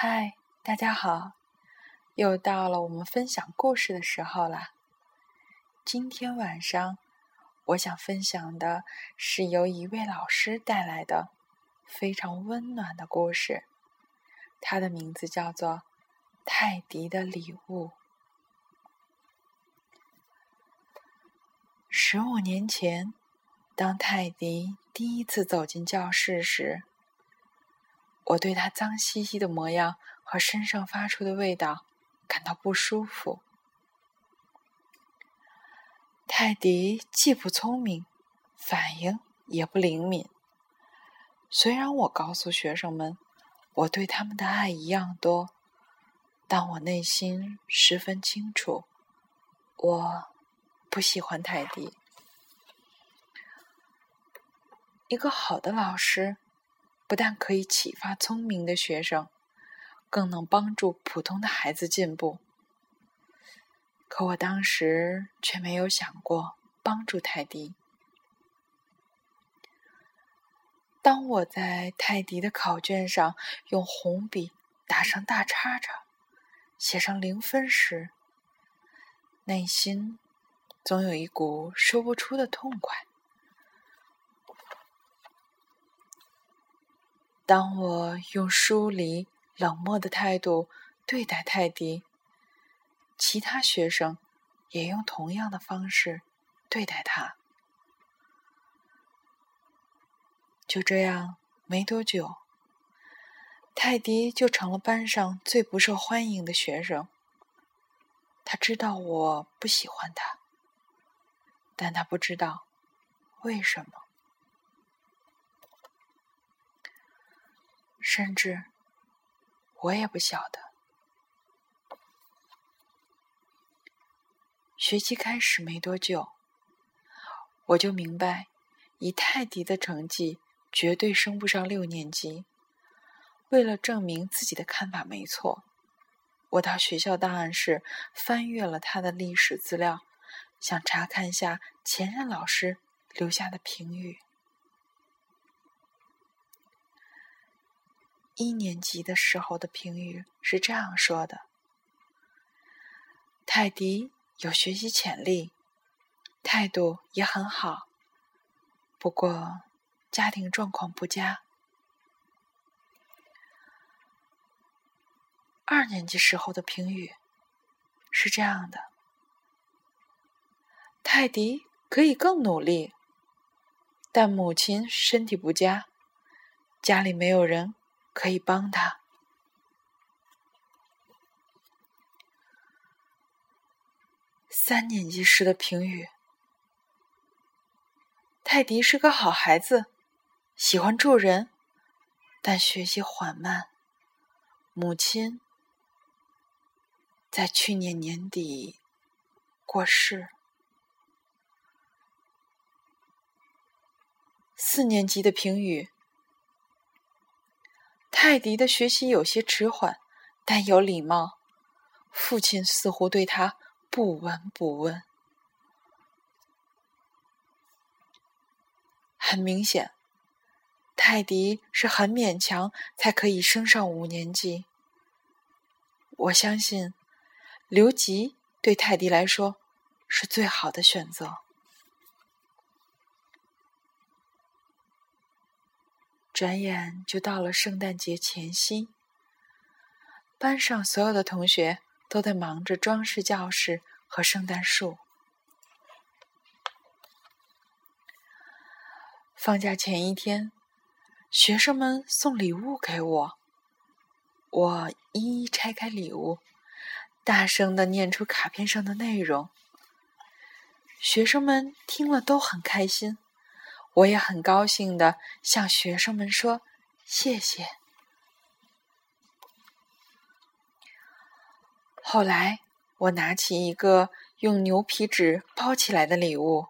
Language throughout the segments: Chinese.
嗨，大家好！又到了我们分享故事的时候啦。今天晚上，我想分享的是由一位老师带来的非常温暖的故事。它的名字叫做《泰迪的礼物》。十五年前，当泰迪第一次走进教室时，我对他脏兮兮的模样和身上发出的味道感到不舒服。泰迪既不聪明，反应也不灵敏。虽然我告诉学生们，我对他们的爱一样多，但我内心十分清楚，我不喜欢泰迪。一个好的老师。不但可以启发聪明的学生，更能帮助普通的孩子进步。可我当时却没有想过帮助泰迪。当我在泰迪的考卷上用红笔打上大叉叉，写上零分时，内心总有一股说不出的痛快。当我用疏离、冷漠的态度对待泰迪，其他学生也用同样的方式对待他。就这样，没多久，泰迪就成了班上最不受欢迎的学生。他知道我不喜欢他，但他不知道为什么。甚至我也不晓得。学期开始没多久，我就明白，以泰迪的成绩绝对升不上六年级。为了证明自己的看法没错，我到学校档案室翻阅了他的历史资料，想查看下前任老师留下的评语。一年级的时候的评语是这样说的：“泰迪有学习潜力，态度也很好，不过家庭状况不佳。”二年级时候的评语是这样的：“泰迪可以更努力，但母亲身体不佳，家里没有人。”可以帮他。三年级时的评语：泰迪是个好孩子，喜欢助人，但学习缓慢。母亲在去年年底过世。四年级的评语。泰迪的学习有些迟缓，但有礼貌。父亲似乎对他不闻不问。很明显，泰迪是很勉强才可以升上五年级。我相信，留级对泰迪来说是最好的选择。转眼就到了圣诞节前夕，班上所有的同学都在忙着装饰教室和圣诞树。放假前一天，学生们送礼物给我，我一一拆开礼物，大声的念出卡片上的内容。学生们听了都很开心。我也很高兴的向学生们说谢谢。后来，我拿起一个用牛皮纸包起来的礼物，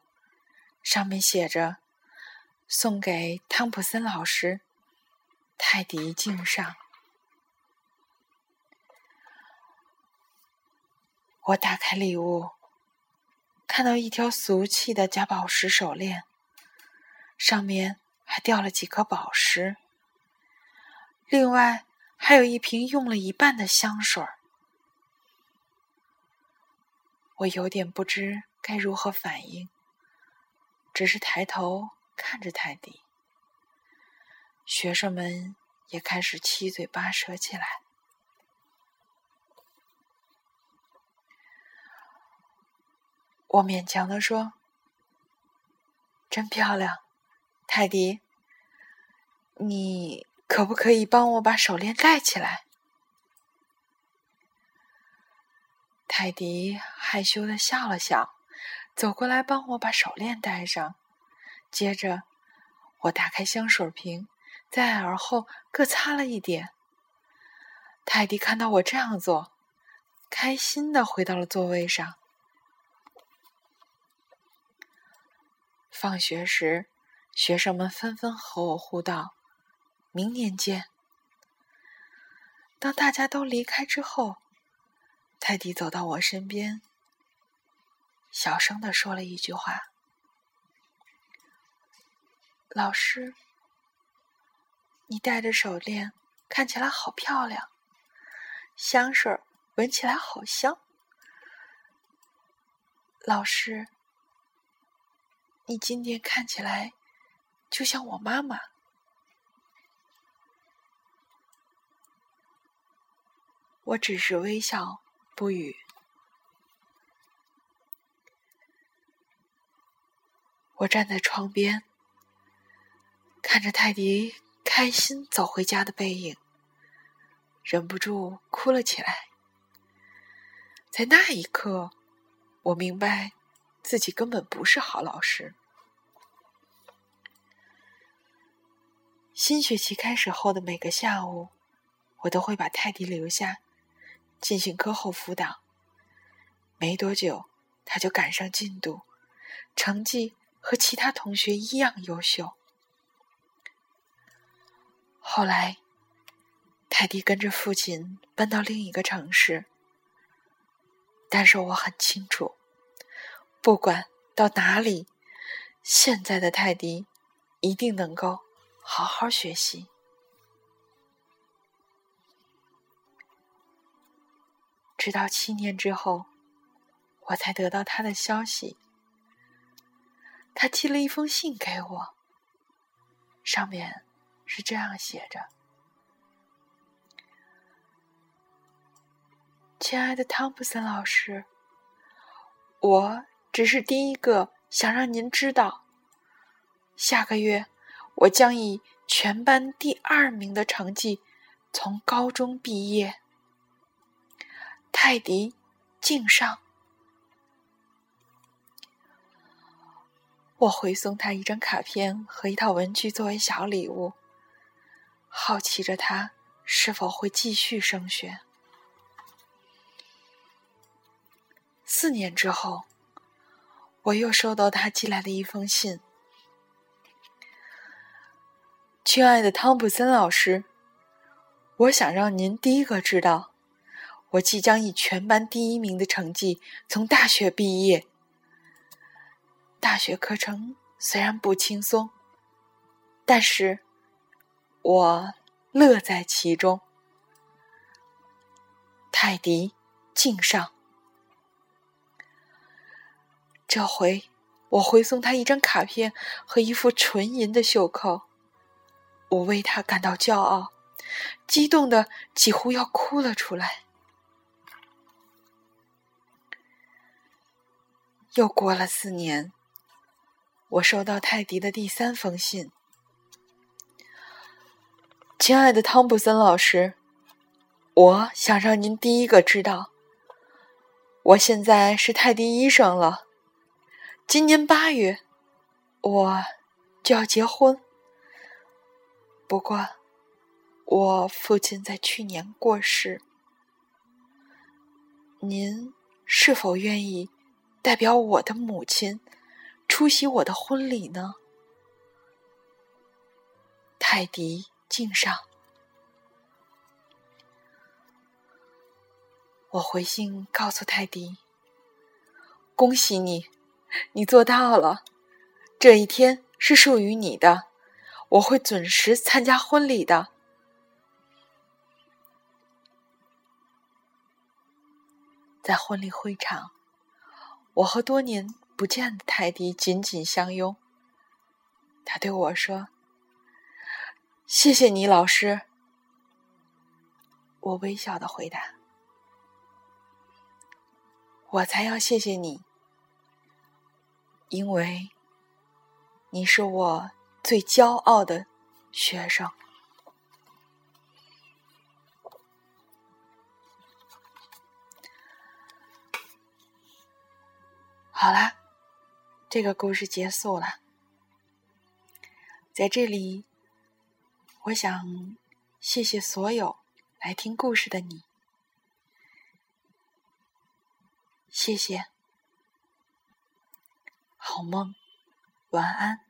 上面写着“送给汤普森老师，泰迪敬上”。我打开礼物，看到一条俗气的假宝石手链。上面还掉了几颗宝石，另外还有一瓶用了一半的香水儿。我有点不知该如何反应，只是抬头看着泰迪。学生们也开始七嘴八舌起来。我勉强的说：“真漂亮，泰迪，你可不可以帮我把手链戴起来？”泰迪害羞的笑了笑，走过来帮我把手链戴上。接着，我打开香水瓶，在耳后各擦了一点。泰迪看到我这样做，开心的回到了座位上。放学时，学生们纷纷和我互道：“明年见。”当大家都离开之后，泰迪走到我身边，小声的说了一句话：“老师，你戴着手链，看起来好漂亮，香水闻起来好香。”老师。你今天看起来就像我妈妈。我只是微笑不语。我站在窗边，看着泰迪开心走回家的背影，忍不住哭了起来。在那一刻，我明白。自己根本不是好老师。新学期开始后的每个下午，我都会把泰迪留下，进行课后辅导。没多久，他就赶上进度，成绩和其他同学一样优秀。后来，泰迪跟着父亲搬到另一个城市，但是我很清楚。不管到哪里，现在的泰迪一定能够好好学习。直到七年之后，我才得到他的消息。他寄了一封信给我，上面是这样写着：“亲爱的汤普森老师，我。”只是第一个想让您知道，下个月我将以全班第二名的成绩从高中毕业。泰迪，敬上。我回送他一张卡片和一套文具作为小礼物，好奇着他是否会继续升学。四年之后。我又收到他寄来的一封信，亲爱的汤普森老师，我想让您第一个知道，我即将以全班第一名的成绩从大学毕业。大学课程虽然不轻松，但是我乐在其中。泰迪，敬上。这回，我回送他一张卡片和一副纯银的袖扣。我为他感到骄傲，激动的几乎要哭了出来。又过了四年，我收到泰迪的第三封信。亲爱的汤普森老师，我想让您第一个知道，我现在是泰迪医生了。今年八月，我就要结婚。不过，我父亲在去年过世。您是否愿意代表我的母亲出席我的婚礼呢？泰迪敬上。我回信告诉泰迪：“恭喜你。”你做到了，这一天是属于你的，我会准时参加婚礼的。在婚礼会场我和多年不见的泰迪紧紧相拥。他对我说谢谢你老师。我微笑的回答我才要谢谢你因为你是我最骄傲的学生。”好啦，这个故事结束了。在这里，我想谢谢所有来听故事的你，谢谢，好梦，晚安。